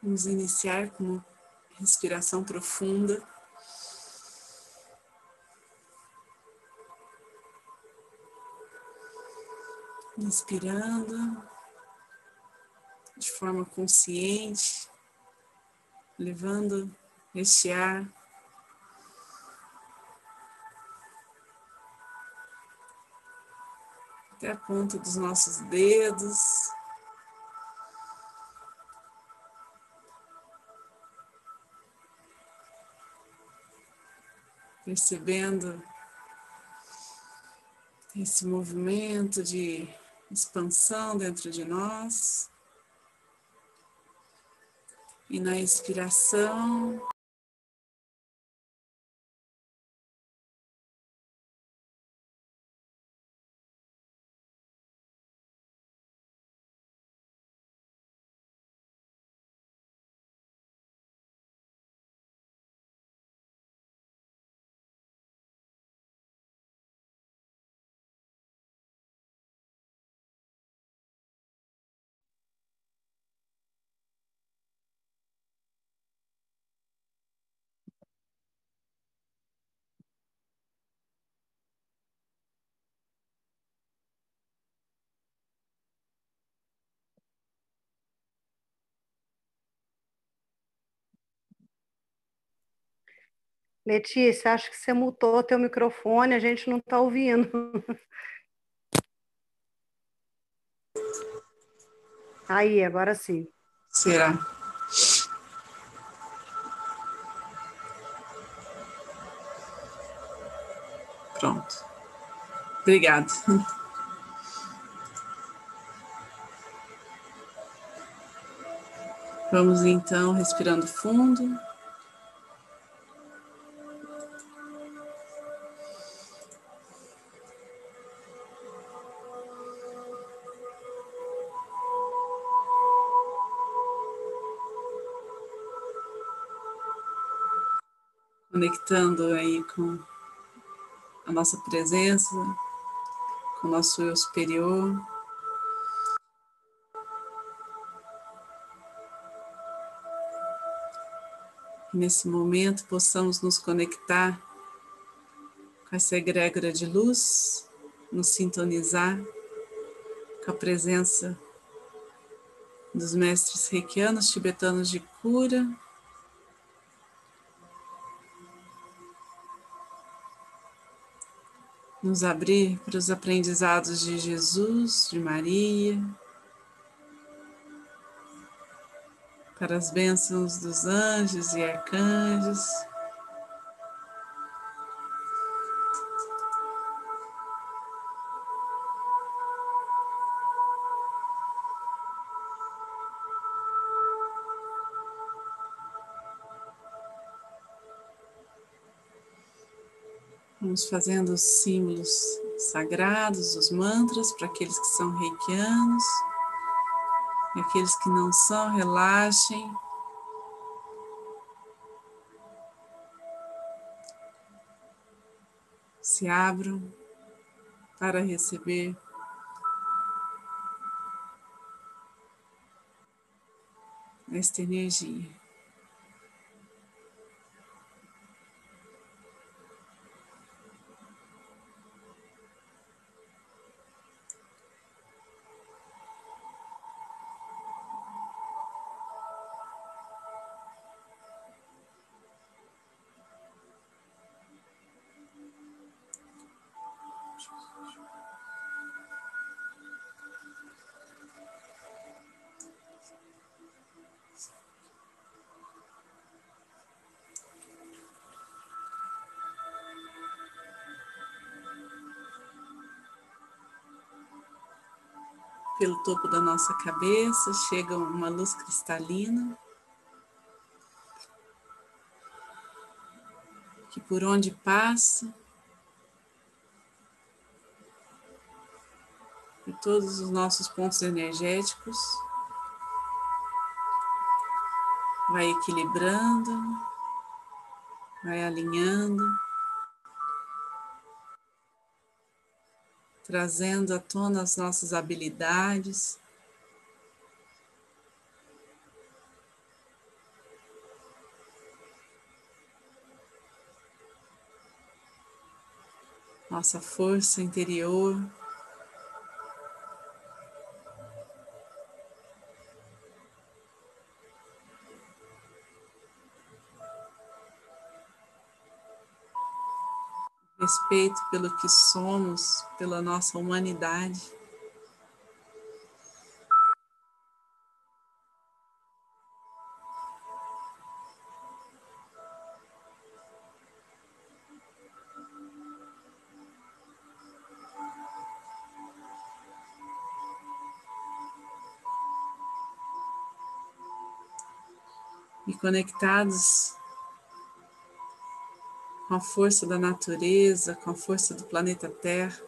Vamos iniciar com uma respiração profunda. Inspirando de forma consciente, levando este ar até a ponta dos nossos dedos. Percebendo esse movimento de expansão dentro de nós. E na expiração, Letícia, acho que você mutou teu microfone, a gente não está ouvindo. Aí, agora sim. Será? Pronto. Obrigada. Vamos então respirando fundo. Conectando aí com a nossa presença, com o nosso eu superior. Que nesse momento possamos nos conectar com essa egrégora de luz, nos sintonizar com a presença dos mestres reikianos tibetanos de cura nos abrir para os aprendizados de Jesus, de Maria, para as bênçãos dos anjos e arcanjos. Vamos fazendo os símbolos sagrados, os mantras, para aqueles que são reikianos. E aqueles que não são, relaxem. Se abram para receber esta energia. Pelo topo da nossa cabeça, chega uma luz cristalina, que por onde passa, por todos os nossos pontos energéticos, vai equilibrando, vai alinhando. trazendo à tona as nossas habilidades. Nossa força interior. Respeito pelo que somos, pela nossa humanidade. e conectados com a força da natureza, com a força do planeta Terra.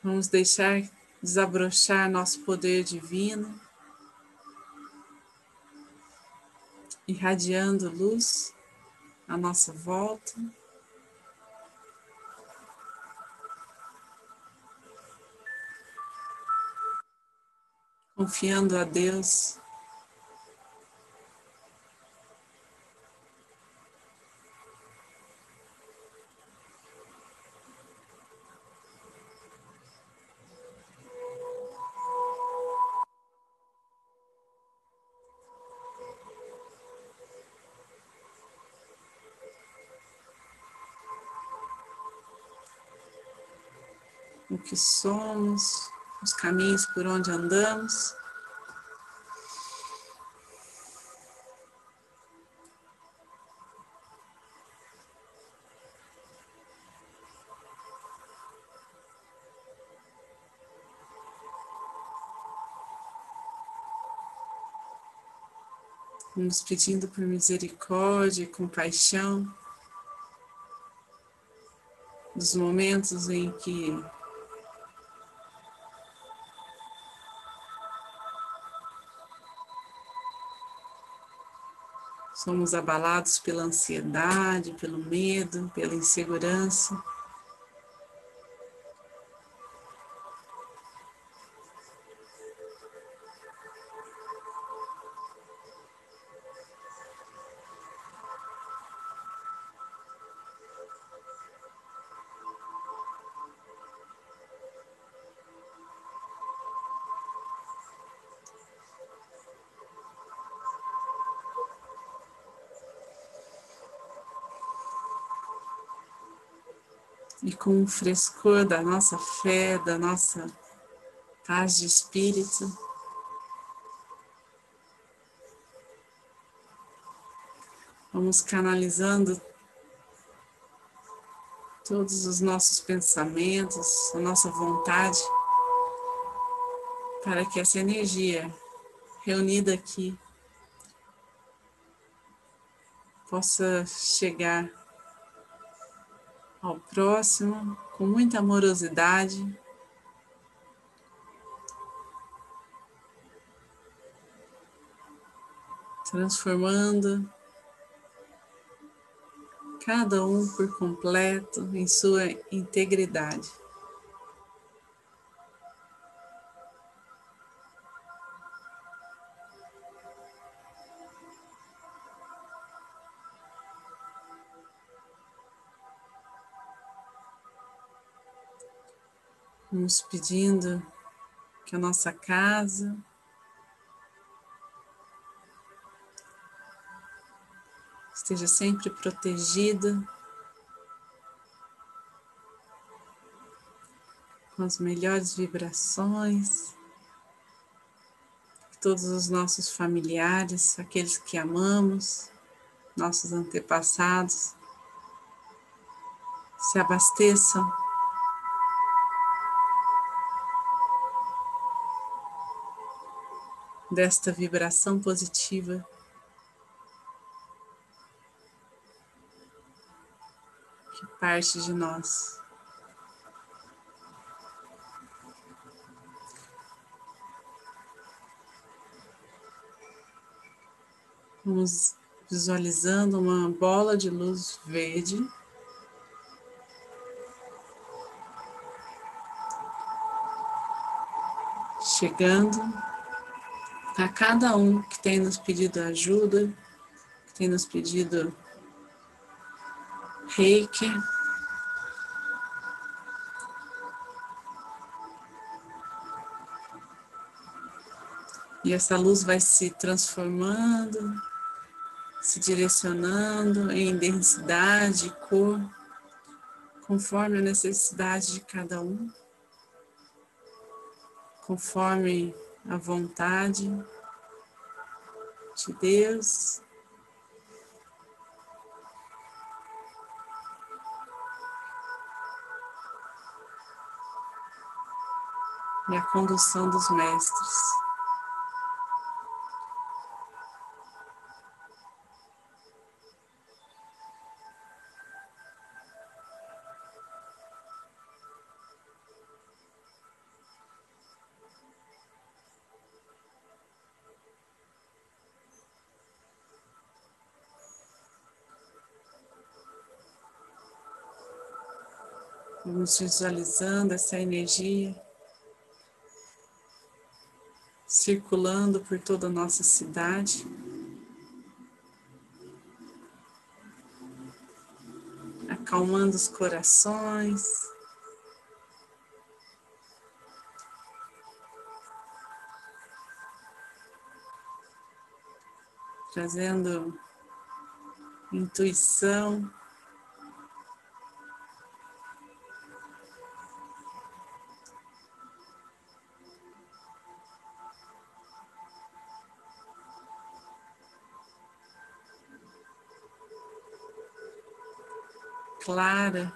Vamos deixar desabrochar nosso poder divino, irradiando luz à nossa volta. confiando a Deus. O que somos, os caminhos por onde andamos. Vamos pedindo por misericórdia e compaixão dos momentos em que Somos abalados pela ansiedade, pelo medo, pela insegurança. E com o frescor da nossa fé, da nossa paz de espírito. Vamos canalizando todos os nossos pensamentos, a nossa vontade, para que essa energia reunida aqui possa chegar ao próximo com muita amorosidade. Transformando cada um por completo em sua integridade. Vamos pedindo que a nossa casa esteja sempre protegida com as melhores vibrações, que todos os nossos familiares, aqueles que amamos, nossos antepassados, se abasteçam desta vibração positiva. Que parte de nós. Vamos visualizando uma bola de luz verde. Chegando a cada um que tem nos pedido ajuda, que tem nos pedido reiki. E essa luz vai se transformando, se direcionando em densidade, cor, conforme a necessidade de cada um, conforme a vontade de Deus. E a condução dos mestres. Vamos visualizando essa energia circulando por toda a nossa cidade. Acalmando os corações. Trazendo intuição. Clara.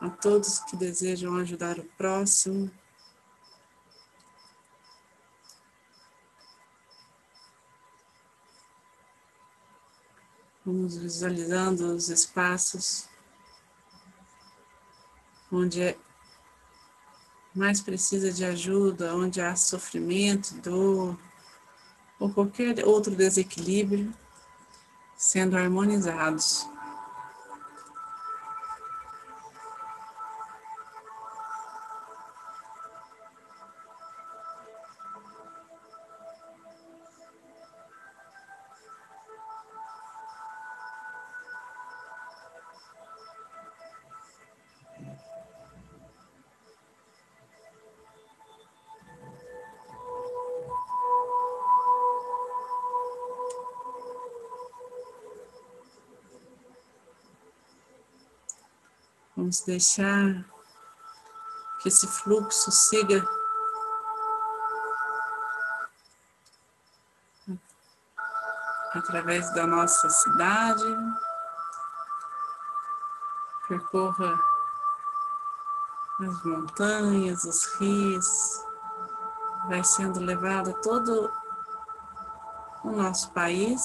A todos que desejam ajudar o próximo. Vamos visualizando os espaços onde é mais precisa de ajuda, onde há sofrimento, dor ou qualquer outro desequilíbrio, sendo harmonizados. Vamos deixar que esse fluxo siga. Através da nossa cidade, percorra as montanhas, os rios, vai sendo levado todo o nosso país.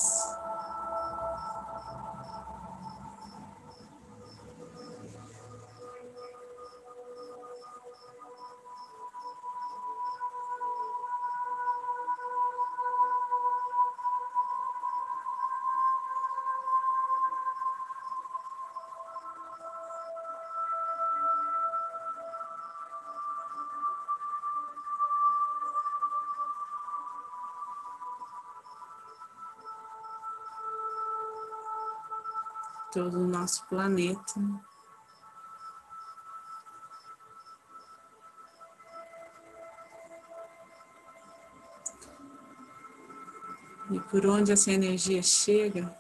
Todo o nosso planeta. E por onde essa energia chega,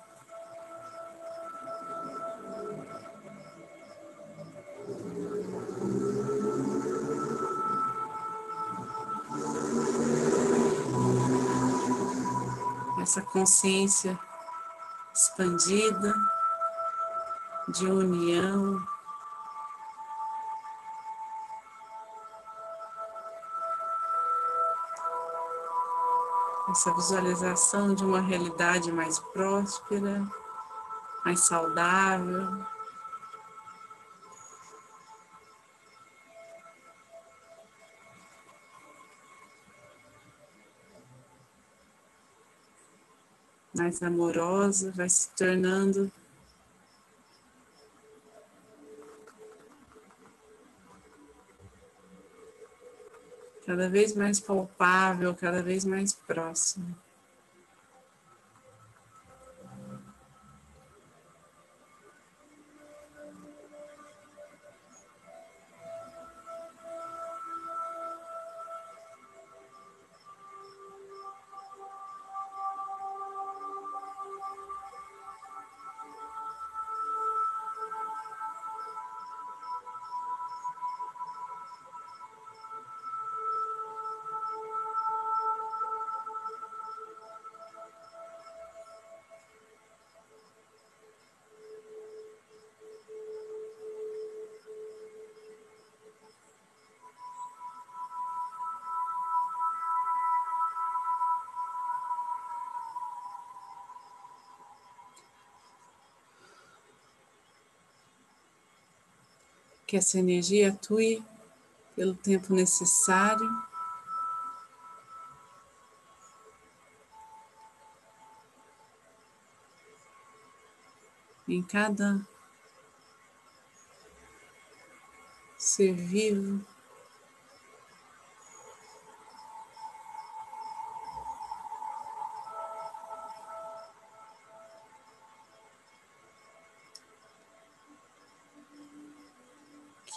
essa consciência expandida de união. Essa visualização de uma realidade mais próspera, mais saudável. mais amorosa, vai se tornando cada vez mais palpável, cada vez mais próximo. Que essa energia atue pelo tempo necessário. Em cada ser vivo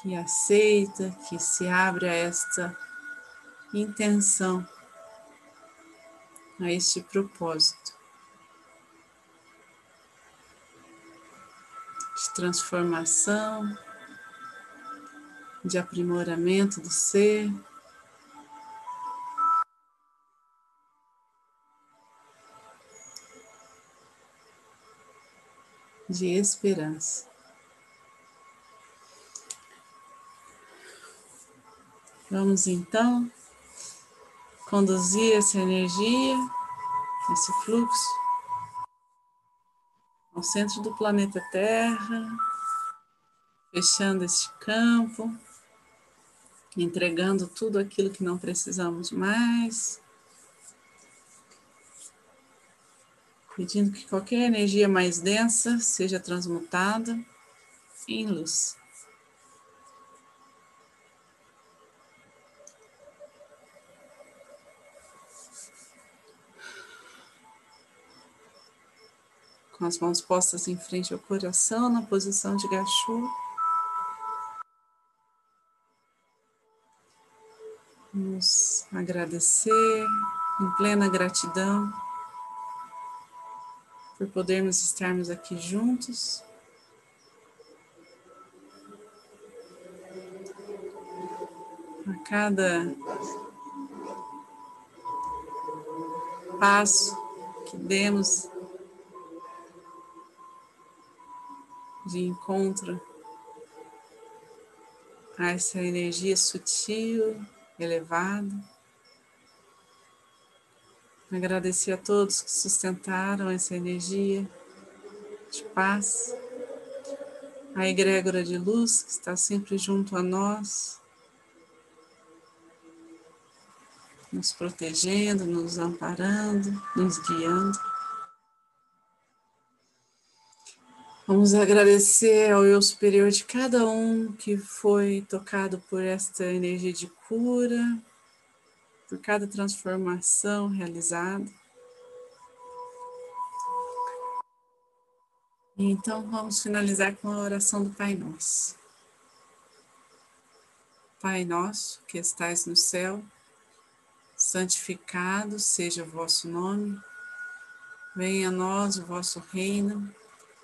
que aceita, que se abre a esta intenção, a este propósito de transformação, de aprimoramento do ser. De esperança. Vamos então conduzir essa energia, esse fluxo, ao centro do planeta Terra, fechando este campo, entregando tudo aquilo que não precisamos mais, pedindo que qualquer energia mais densa seja transmutada em luz. Com as mãos postas em frente ao coração, na posição de gachu. Vamos agradecer em plena gratidão por podermos estarmos aqui juntos. A cada passo que demos de encontro a essa energia sutil, elevada. Agradecer a todos que sustentaram essa energia de paz, a egrégora de luz que está sempre junto a nós, nos protegendo, nos amparando, nos guiando. Vamos agradecer ao eu superior de cada um que foi tocado por esta energia de cura, por cada transformação realizada. Então vamos finalizar com a oração do Pai Nosso. Pai nosso que estais no céu, santificado seja o vosso nome, venha a nós o vosso reino